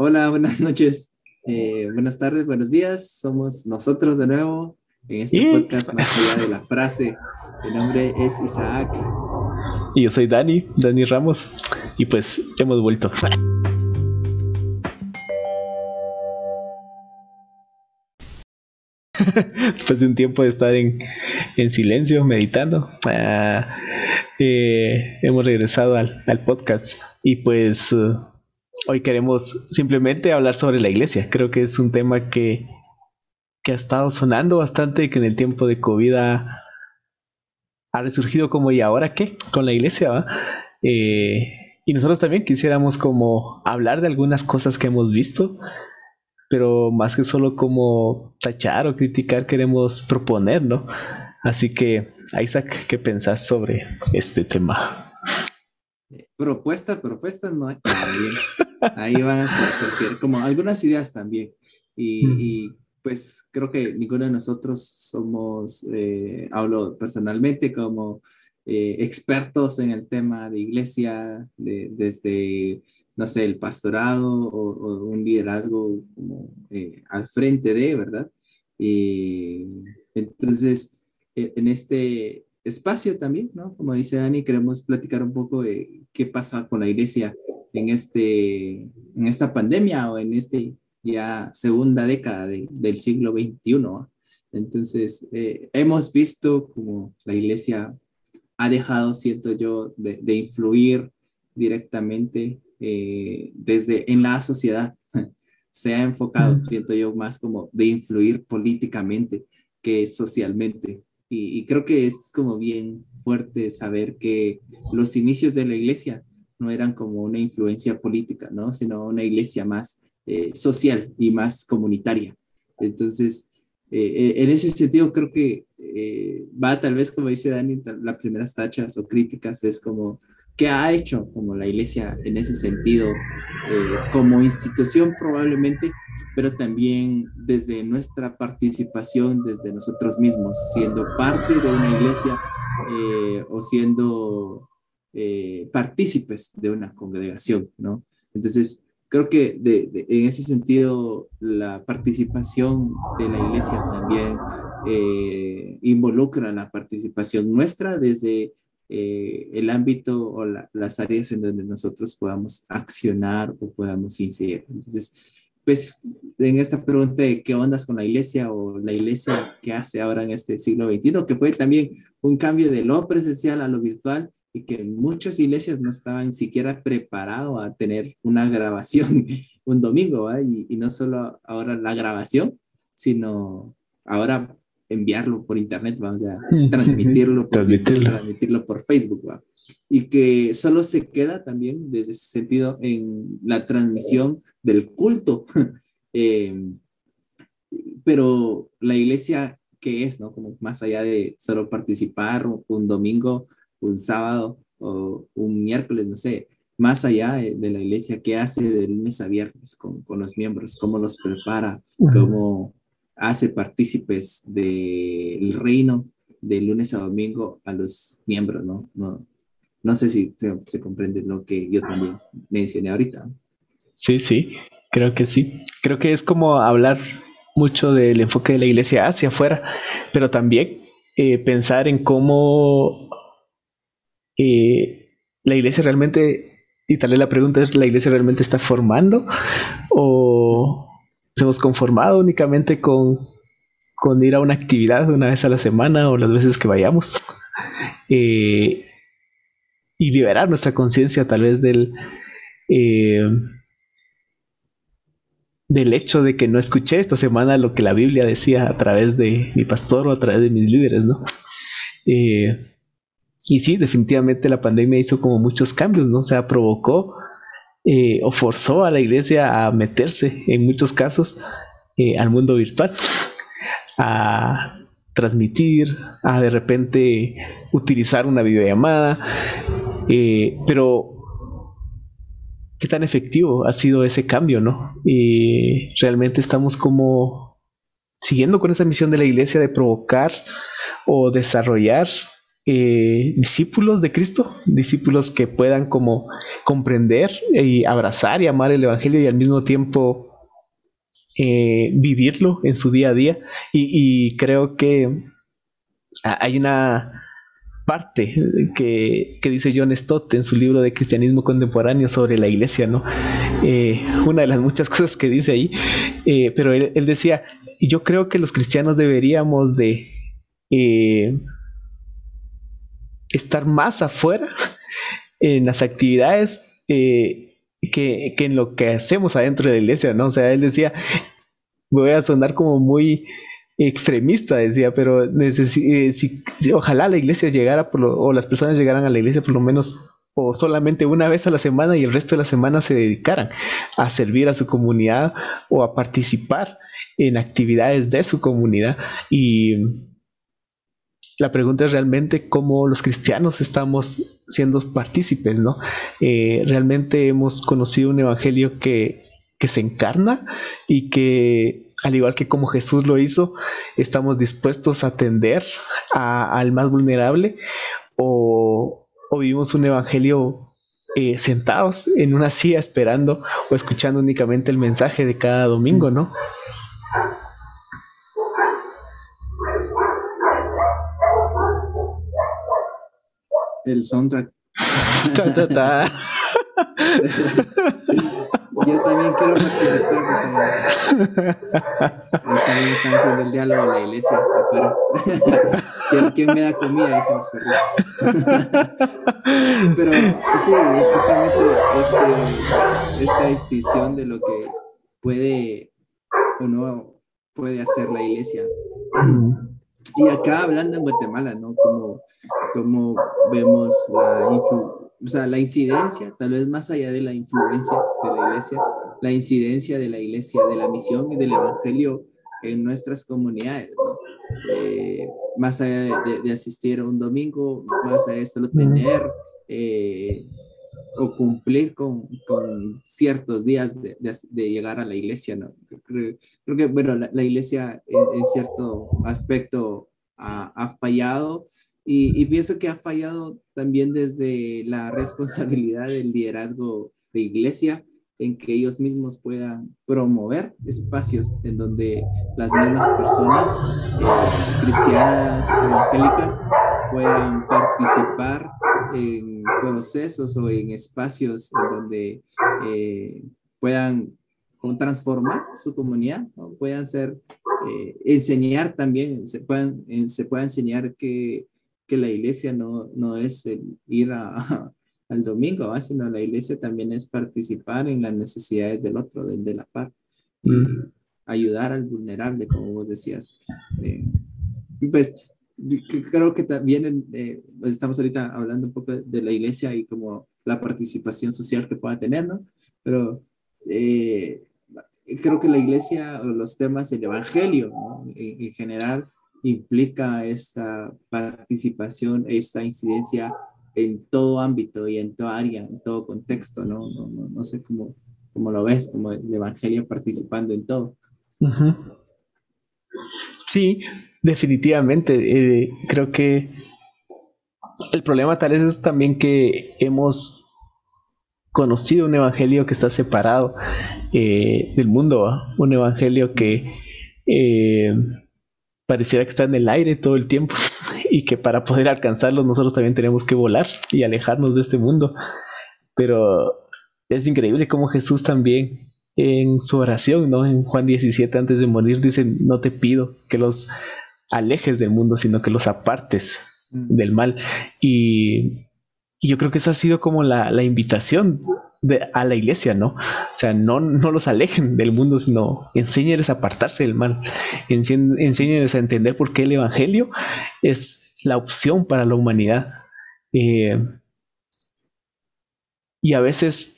Hola, buenas noches, eh, buenas tardes, buenos días. Somos nosotros de nuevo en este podcast más allá de la frase. Mi nombre es Isaac. Y yo soy Dani, Dani Ramos. Y pues hemos vuelto. Después de un tiempo de estar en, silencio, meditando, ah, eh, hemos regresado al, podcast. Y pues uh, hoy queremos simplemente hablar sobre la iglesia. Creo que es un tema que, que ha estado sonando bastante, que en el tiempo de COVID ha, resurgido como y ahora qué con la iglesia. Eh, y nosotros también quisiéramos como hablar de algunas cosas que hemos visto, pero más que solo como tachar o criticar, queremos proponer, ¿no? Así que, Isaac, ¿qué pensás sobre este tema? Propuesta, propuesta, no hay. Ahí van a ser como algunas ideas también. Y, pues creo que ninguno de nosotros somos, eh, hablo personalmente como eh, expertos en el tema de iglesia, desde, no sé, el pastorado o, un liderazgo como eh, al frente de, ¿verdad? Y entonces, e, en este espacio también, ¿no? Como dice Dani, queremos platicar un poco de qué pasa con la iglesia en, este, en esta pandemia o en este ya segunda década del siglo XXI. Entonces, eh, hemos visto como la iglesia ha dejado, siento yo, de, influir directamente eh, desde en la sociedad. Se ha enfocado, siento yo, más como de influir políticamente que socialmente. Y, y, creo que es como bien fuerte saber que los inicios de la iglesia no eran como una influencia política, ¿no? Sino una iglesia más eh, social y más comunitaria. Entonces, eh, eh, en ese sentido, creo que va tal vez, como dice Dani, las primeras tachas o críticas es como, ¿qué ha hecho como la iglesia en ese sentido, como institución probablemente, pero también desde nuestra participación, desde nosotros mismos, siendo parte de una iglesia o siendo eh, partícipes de una congregación, ¿no? Entonces, creo que de, en ese sentido la participación de la iglesia también eh, involucra la participación nuestra desde eh, el ámbito o las áreas en donde nosotros podamos accionar o podamos incidir. Entonces, pues en esta pregunta de qué ondas con la iglesia o la iglesia que hace ahora en este siglo XXI, que fue también un cambio de lo presencial a lo virtual, y que muchas iglesias no estaban siquiera preparados a tener una grabación un domingo, y, y, no solo ahora la grabación, sino ahora enviarlo por internet, vamos a transmitirlo por, transmitirlo. transmitirlo por Facebook, ¿va? Y que solo se queda también desde ese sentido en la transmisión del culto. Eh, pero la iglesia, ¿qué es? ¿no? Como más allá de solo participar un domingo, un sábado o un miércoles, no sé, más allá de, la iglesia, ¿qué hace de lunes a viernes con, con los miembros? ¿Cómo los prepara? ¿Cómo hace partícipes del reino de lunes a domingo a los miembros? No, no, no sé si se, comprende lo que yo también mencioné ahorita. Sí, sí, creo que sí. Creo que es como hablar mucho del enfoque de la iglesia hacia afuera, pero también eh, pensar en cómo eh, la iglesia realmente, y tal vez la pregunta es, ¿la iglesia realmente está formando? ¿O nos hemos conformado únicamente con, con ir a una actividad una vez a la semana o las veces que vayamos? Eh, y liberar nuestra conciencia tal vez del... Eh, del hecho de que no escuché esta semana lo que la Biblia decía a través de mi pastor o a través de mis líderes, ¿no? Eh, y sí, definitivamente la pandemia hizo como muchos cambios, ¿no? O sea, provocó eh, o forzó a la iglesia a meterse en muchos casos al mundo virtual, a transmitir, a de repente utilizar una videollamada, eh, pero qué tan efectivo ha sido ese cambio, ¿no? Y realmente estamos como siguiendo con esa misión de la iglesia de provocar o desarrollar eh, discípulos de Cristo, discípulos que puedan como comprender y abrazar y amar el Evangelio y al mismo tiempo eh, vivirlo en su día a día. Y, creo que hay una parte que, dice John Stott en su libro de cristianismo contemporáneo sobre la iglesia, ¿no? Eh, una de las muchas cosas que dice ahí, pero él, decía, yo creo que los cristianos deberíamos de estar más afuera en las actividades eh, que, en lo que hacemos adentro de la iglesia, ¿no? O sea, él decía, voy a sonar como muy extremista, decía, pero eh, si, ojalá la iglesia llegara, o las personas llegaran a la iglesia por lo menos o solamente una vez a la semana y el resto de la semana se dedicaran a servir a su comunidad o a participar en actividades de su comunidad y la pregunta es realmente cómo los cristianos estamos siendo partícipes, ¿no? Eh, realmente hemos conocido un evangelio que, se encarna y que, al igual que como Jesús lo hizo, estamos dispuestos a atender al más vulnerable o, vivimos un evangelio eh, sentados en una silla esperando o escuchando únicamente el mensaje de cada domingo, ¿no? el soundtrack. Yo también quiero participar. También están haciendo el diálogo en la iglesia afuera. ¿Quién, me da comida? Dicen los perritos. Pero sí, justamente este, esta distinción de lo que puede o no puede hacer la iglesia. Y acá hablando en Guatemala, ¿no? Como, como vemos la, o sea, la incidencia, tal vez más allá de la influencia de la iglesia, la incidencia de la iglesia, de la misión y del evangelio en nuestras comunidades, ¿no? eh, más allá de, de, asistir a un domingo, más allá de solo tener eh, o cumplir con, con ciertos días de, de, llegar a la iglesia, ¿no? Creo, que, bueno, la, iglesia en, cierto aspecto ha, ha fallado y, y, pienso que ha fallado también desde la responsabilidad del liderazgo de iglesia en que ellos mismos puedan promover espacios en donde las mismas personas eh, cristianas evangélicas puedan participar en procesos o en espacios en donde eh, puedan transformar su comunidad, puedan ser, eh, enseñar también, se puedan, se pueda enseñar que, que la iglesia no, no es el ir a, al domingo, sino la iglesia también es participar en las necesidades del otro, del de la par, mm. ayudar al vulnerable, como vos decías. Eh, pues creo que también eh, pues, estamos ahorita hablando un poco de la iglesia y como la participación social que pueda tener, ¿no? Pero eh, creo que la iglesia, los temas del evangelio, ¿no? en, en, general, implica esta participación, esta incidencia en todo ámbito y en toda área, en todo contexto, ¿no? No, no, sé cómo, cómo, lo ves, como el Evangelio participando en todo. Sí, definitivamente. Eh, creo que el problema tal vez es también que hemos conocido un evangelio que está separado eh, del mundo, un evangelio que eh, pareciera que está en el aire todo el tiempo y que para poder alcanzarlo nosotros también tenemos que volar y alejarnos de este mundo. Pero es increíble cómo Jesús también en su oración, ¿no? En Juan 17 antes de morir dice, no te pido que los alejes del mundo, sino que los apartes mm. del mal. Y, yo creo que esa ha sido como la, la invitación de, a la iglesia, ¿no? O sea, no, no los alejen del mundo, sino enséñeles a apartarse del mal, enséñeles a entender por qué el Evangelio es la opción para la humanidad. Eh, y a veces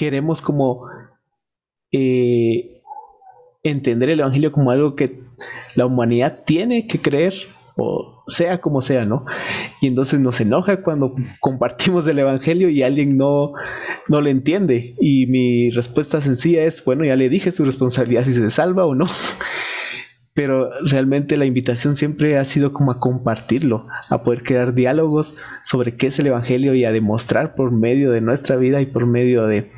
queremos como eh, entender el Evangelio como algo que la humanidad tiene que creer, o sea como sea, ¿no? Y entonces nos enoja cuando compartimos el Evangelio y alguien no, no lo entiende. Y mi respuesta sencilla es, bueno, ya le dije su responsabilidad si se salva o no. pero realmente la invitación siempre ha sido como a compartirlo, a poder crear diálogos sobre qué es el Evangelio y a demostrar por medio de nuestra vida y por medio de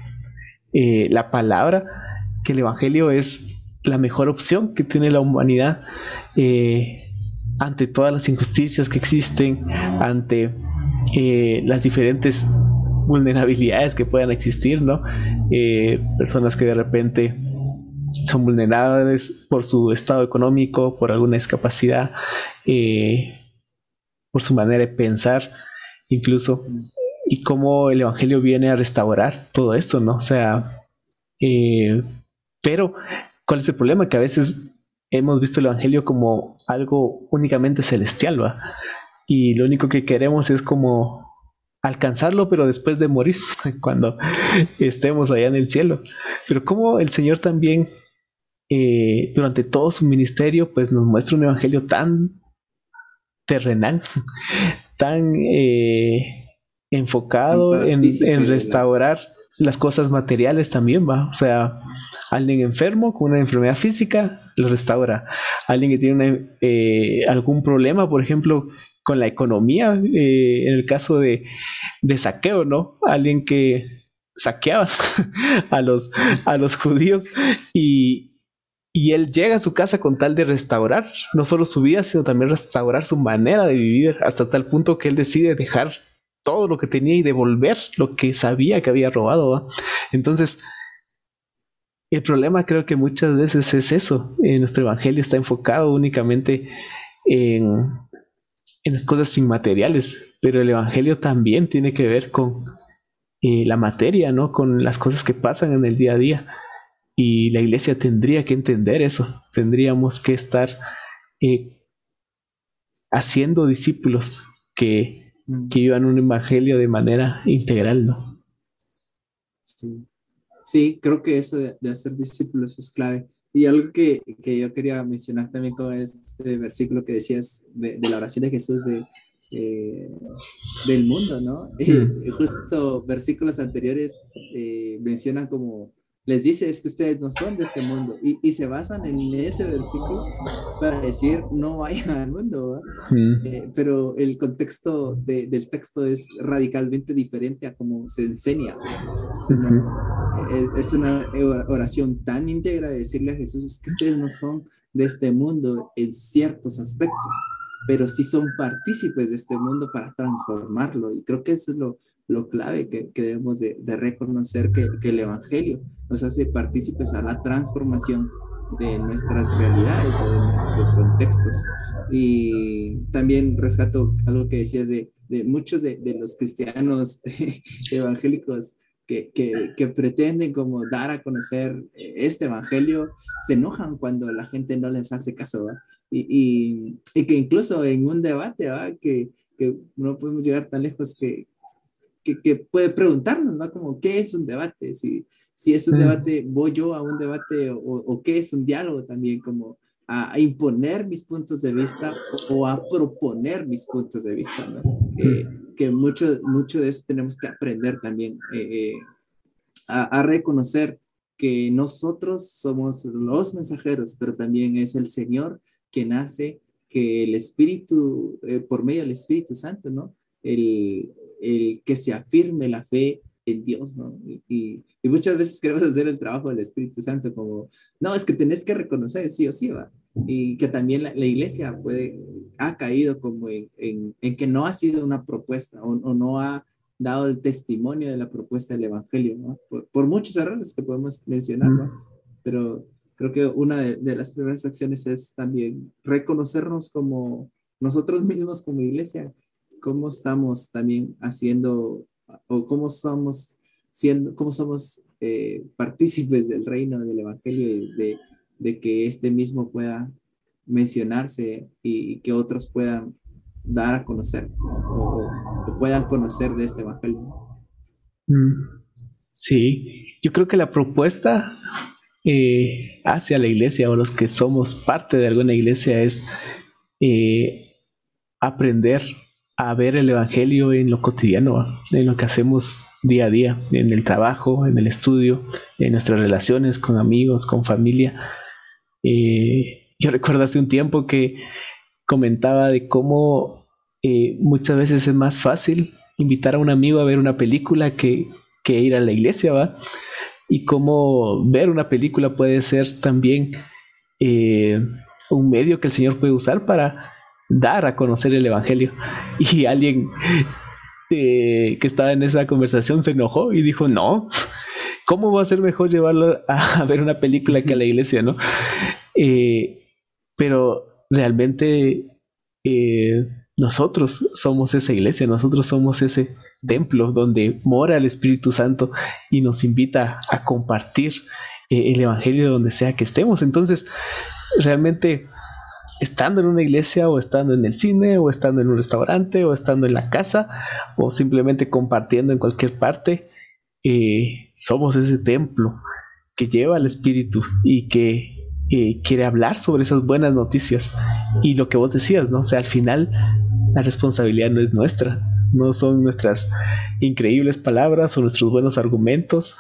eh, la palabra que el Evangelio es la mejor opción que tiene la humanidad eh, ante todas las injusticias que existen, ante eh, las diferentes vulnerabilidades que puedan existir, ¿no? personas que de repente son vulnerables por su estado económico, por alguna discapacidad, eh, por su manera de pensar, incluso, y cómo el Evangelio viene a restaurar todo esto, ¿no? O sea, eh, pero, ¿cuál es el problema? Que a veces hemos visto el Evangelio como algo únicamente celestial, ¿va? Y lo único que queremos es como alcanzarlo, pero después de morir, cuando estemos allá en el cielo. Pero como el Señor también eh, durante todo su ministerio, pues nos muestra un evangelio tan terrenal, tan eh, enfocado en, restaurar las... cosas materiales también, va. O sea, alguien enfermo con una enfermedad física lo restaura. Alguien que tiene eh, algún problema, por ejemplo, con la economía, en el caso de, de saqueo, ¿no? Alguien que saqueaba a los, a los judíos y, y él llega a su casa con tal de restaurar no solo su vida, sino también restaurar su manera de vivir, hasta tal punto que él decide dejar todo lo que tenía y devolver lo que sabía que había robado. Entonces, el problema creo que muchas veces es eso. En nuestro evangelio está enfocado únicamente en, en las cosas inmateriales, pero el evangelio también tiene que ver con eh, la materia, ¿no? Con las cosas que pasan en el día a día. Y la iglesia tendría que entender eso. Tendríamos que estar eh, haciendo discípulos que. Que vivan un evangelio de manera integral, ¿no? Sí, creo que eso de, hacer discípulos es clave. Y algo que, que, yo quería mencionar también con este versículo que decías de, la oración de Jesús de, eh, del mundo, ¿no? Mm. Justo versículos anteriores eh, mencionan como les dice es que ustedes no son de este mundo y, y se basan en ese versículo para decir no vayan al mundo, eh, pero el contexto de, del texto es radicalmente diferente a cómo se enseña. es, es, una oración tan íntegra de decirle a Jesús que ustedes no son de este mundo en ciertos aspectos, pero sí son partícipes de este mundo para transformarlo y creo que eso es lo lo clave que, que debemos de, de reconocer que, que, el Evangelio nos hace partícipes a la transformación de nuestras realidades o de nuestros contextos. Y también rescato algo que decías de, de muchos de, de, los cristianos evangélicos que, que, que, pretenden como dar a conocer este evangelio, se enojan cuando la gente no les hace caso, y, y, y, que incluso en un debate, ¿va? Que, que no podemos llegar tan lejos que, que, puede preguntarnos, ¿no? Como, ¿qué es un debate? Si, si es un debate, voy yo a un debate o, qué es un diálogo también, como a, imponer mis puntos de vista o, a proponer mis puntos de vista, ¿no? Eh, que mucho, mucho de eso tenemos que aprender también eh, eh, a, a, reconocer que nosotros somos los mensajeros, pero también es el Señor quien hace que el Espíritu, por medio del Espíritu Santo, ¿no? El, el que se afirme la fe en Dios, ¿no? Y, y, muchas veces queremos hacer el trabajo del Espíritu Santo como, no, es que tenés que reconocer sí o sí, va. Y que también la, iglesia puede, ha caído como en, en, que no ha sido una propuesta o, no ha dado el testimonio de la propuesta del Evangelio, ¿no? Por, muchos errores que podemos mencionar, ¿no? Pero creo que una de, de las primeras acciones es también reconocernos como nosotros mismos como iglesia cómo estamos también haciendo o cómo somos siendo, cómo somos eh, partícipes del reino del evangelio de, de, que este mismo pueda mencionarse y, que otros puedan dar a conocer o, puedan conocer de este evangelio. Mm, sí, yo creo que la propuesta eh, hacia la iglesia o los que somos parte de alguna iglesia es eh, aprender a ver el Evangelio en lo cotidiano, en lo que hacemos día a día, en el trabajo, en el estudio, en nuestras relaciones con amigos, con familia. Eh, yo recuerdo hace un tiempo que comentaba de cómo eh, muchas veces es más fácil invitar a un amigo a ver una película que, que ir a la iglesia, ¿va? Y cómo ver una película puede ser también eh, un medio que el Señor puede usar para dar a conocer el Evangelio. Y alguien eh, que estaba en esa conversación se enojó y dijo, no, ¿cómo va a ser mejor llevarlo a, ver una película que a la iglesia, no? Eh, pero realmente eh, nosotros somos esa iglesia, nosotros somos ese templo donde mora el Espíritu Santo y nos invita a compartir el Evangelio donde sea que estemos. Entonces, realmente estando en una iglesia o estando en el cine o estando en un restaurante o estando en la casa o simplemente compartiendo en cualquier parte, eh, somos ese templo que lleva al Espíritu y que eh, quiere hablar sobre esas buenas noticias. Y lo que vos decías, ¿no? Sea, al final la responsabilidad no es nuestra, no son nuestras increíbles palabras o nuestros buenos argumentos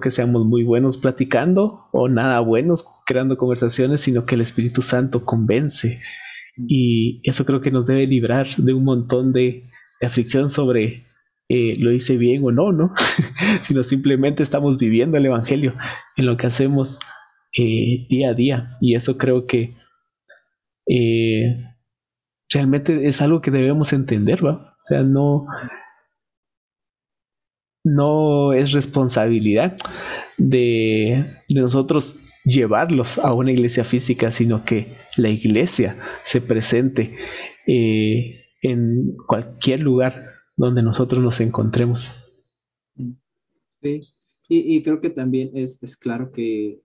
que seamos muy buenos platicando o nada buenos creando conversaciones, sino que el Espíritu Santo convence. Y eso creo que nos debe librar de un montón de, aflicción sobre eh, lo hice bien o no, ¿no? sino simplemente estamos viviendo el Evangelio en lo que hacemos eh, día a día. Y eso creo que eh, realmente es algo que debemos entender, ¿va? O sea, no, no es responsabilidad de, nosotros llevarlos a una iglesia física, sino que la iglesia se presente eh, en cualquier lugar donde nosotros nos encontremos. Sí, y, creo que también es, claro que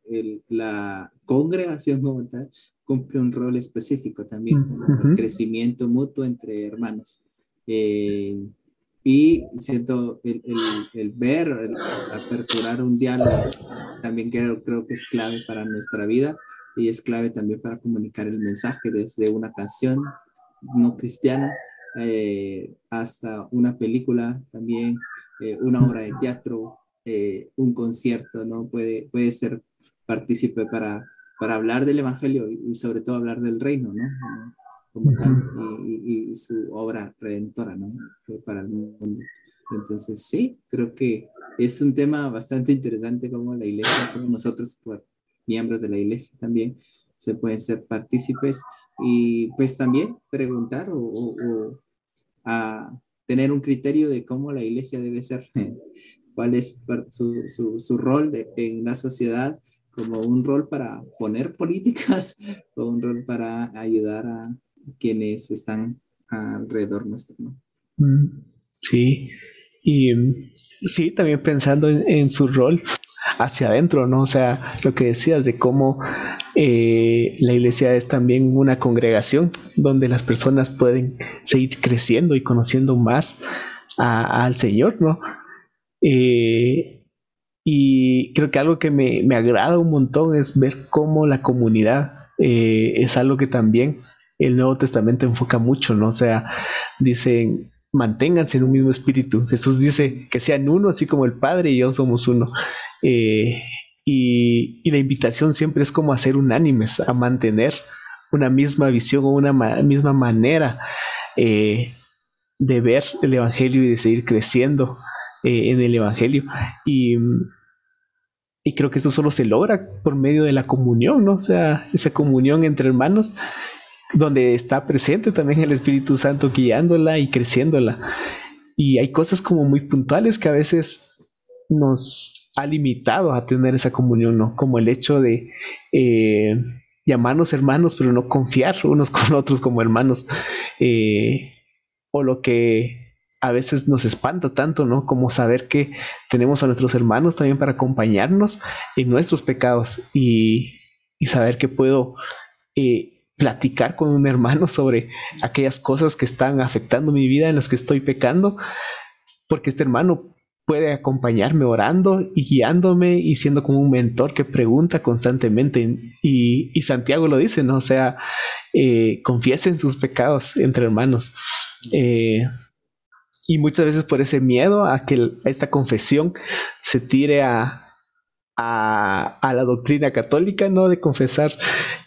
la congregación como tal cumple un rol específico también, el crecimiento mutuo entre hermanos. Eh, y siento el, el, el ver, el aperturar un diálogo, también creo, creo que es clave para nuestra vida y es clave también para comunicar el mensaje desde una canción no cristiana eh, hasta una película también, eh, una obra de teatro, eh, un concierto, ¿no? Puede, puede ser partícipe para, para hablar del Evangelio y sobre todo hablar del reino, ¿no? Como tal y, su obra redentora, ¿no? Para el mundo. Entonces, sí, creo que es un tema bastante interesante como la iglesia, como nosotros, miembros de la iglesia también, se pueden ser partícipes y pues también preguntar o, a tener un criterio de cómo la iglesia debe ser, cuál es su, su, su rol en la sociedad, como un rol para poner políticas o un rol para ayudar a, quienes están alrededor nuestro, ¿no? Mm, sí, y sí, también pensando en, su rol hacia adentro, ¿no? O sea, lo que decías de cómo eh, la iglesia es también una congregación donde las personas pueden seguir creciendo y conociendo más al Señor, ¿no? Eh, y creo que algo que me, agrada un montón es ver cómo la comunidad eh, es algo que también el Nuevo Testamento enfoca mucho, ¿no? O sea, dicen, manténganse en un mismo espíritu. Jesús dice que sean uno, así como el Padre y yo somos uno. Eh, y, la invitación siempre es como hacer unánimes, a mantener una misma visión o una misma manera eh, de ver el Evangelio y de seguir creciendo eh, en el Evangelio. Y, y creo que eso solo se logra por medio de la comunión, ¿no? O sea, esa comunión entre hermanos donde está presente también el Espíritu Santo guiándola y creciéndola. Y hay cosas como muy puntuales que a veces nos ha limitado a tener esa comunión, ¿no? Como el hecho de eh, llamarnos hermanos, pero no confiar unos con otros como hermanos. Eh, o lo que a veces nos espanta tanto, ¿no? Como saber que tenemos a nuestros hermanos también para acompañarnos en nuestros pecados y, saber que puedo eh, platicar con un hermano sobre aquellas cosas que están afectando mi vida, en las que estoy pecando, porque este hermano puede acompañarme orando y guiándome y siendo como un mentor que pregunta constantemente. Y, Santiago lo dice, ¿no? O sea, eh, confiesen sus pecados entre hermanos. Eh, y muchas veces por ese miedo a que esta confesión se tire a, a, la doctrina católica, ¿no? De confesar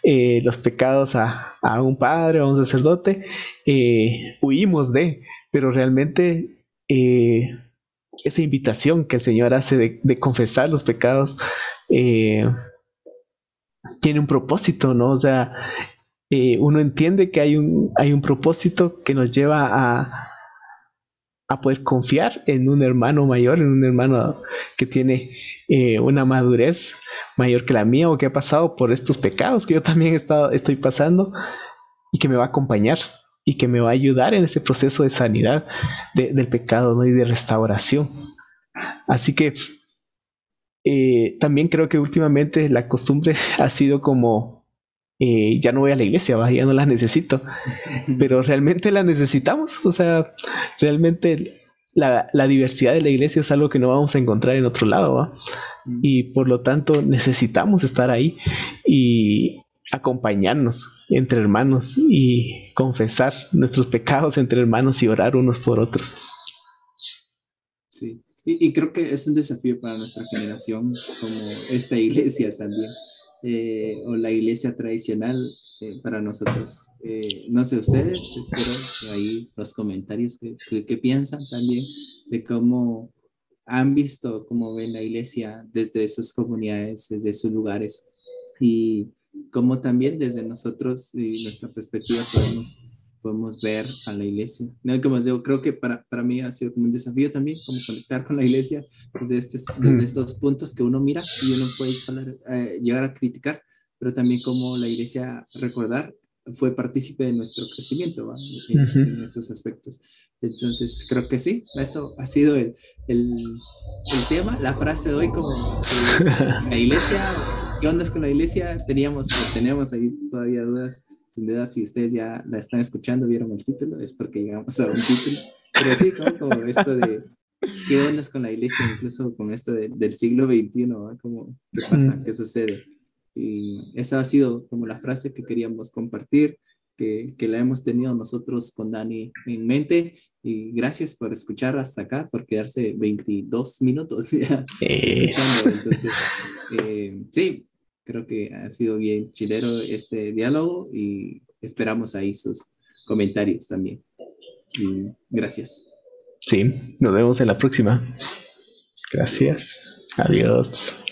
eh, los pecados a, un padre o a un sacerdote, eh, huimos de, pero realmente eh, esa invitación que el Señor hace de, confesar los pecados tiene un propósito, ¿no? O sea, uno entiende que hay un, hay un propósito que nos lleva a, a poder confiar en un hermano mayor, en un hermano que tiene eh, una madurez mayor que la mía o que ha pasado por estos pecados que yo también estoy pasando y que me va a acompañar y que me va a ayudar en ese proceso de sanidad del pecado y de restauración. Así que eh, también creo que últimamente la costumbre ha sido como eh, ya no voy a la iglesia, ya no la necesito, pero realmente la necesitamos, o sea, realmente la, diversidad de la iglesia es algo que no vamos a encontrar en otro lado, mm. y por lo tanto necesitamos estar ahí y acompañarnos entre hermanos y confesar nuestros pecados entre hermanos y orar unos por otros. Sí, y, y creo que es un desafío para nuestra generación como esta iglesia también eh, o la iglesia tradicional eh, para nosotros. Eh, no sé ustedes, espero ahí los comentarios que, que, piensan también de cómo han visto, cómo ven la iglesia desde sus comunidades, desde sus lugares y cómo también desde nosotros y nuestra perspectiva podemos podemos ver a la iglesia. No, como digo, creo que para, para mí ha sido como un desafío también, como conectar con la iglesia desde, este, desde estos puntos que uno mira y uno puede eh, llegar a criticar, pero también como la iglesia, recordar, fue partícipe de nuestro crecimiento en, estos aspectos. Entonces, creo que sí, eso ha sido el, el, el tema, la frase de hoy como la iglesia, ¿qué onda con la iglesia? Teníamos, tenemos ahí todavía dudas sin duda, si ustedes ya la están escuchando, vieron el título, es porque llegamos a un título. Pero sí, como, esto de qué ondas con la iglesia, incluso con esto del siglo XXI, Como, ¿qué pasa? ¿Qué sucede? Y esa ha sido como la frase que queríamos compartir, que, que, la hemos tenido nosotros con Dani en mente. Y gracias por escuchar hasta acá, por quedarse 22 minutos ya escuchando. Entonces, eh, sí, Creo que ha sido bien chilero este diálogo y esperamos ahí sus comentarios también. Y gracias. Sí, nos vemos en la próxima. Gracias. Adiós.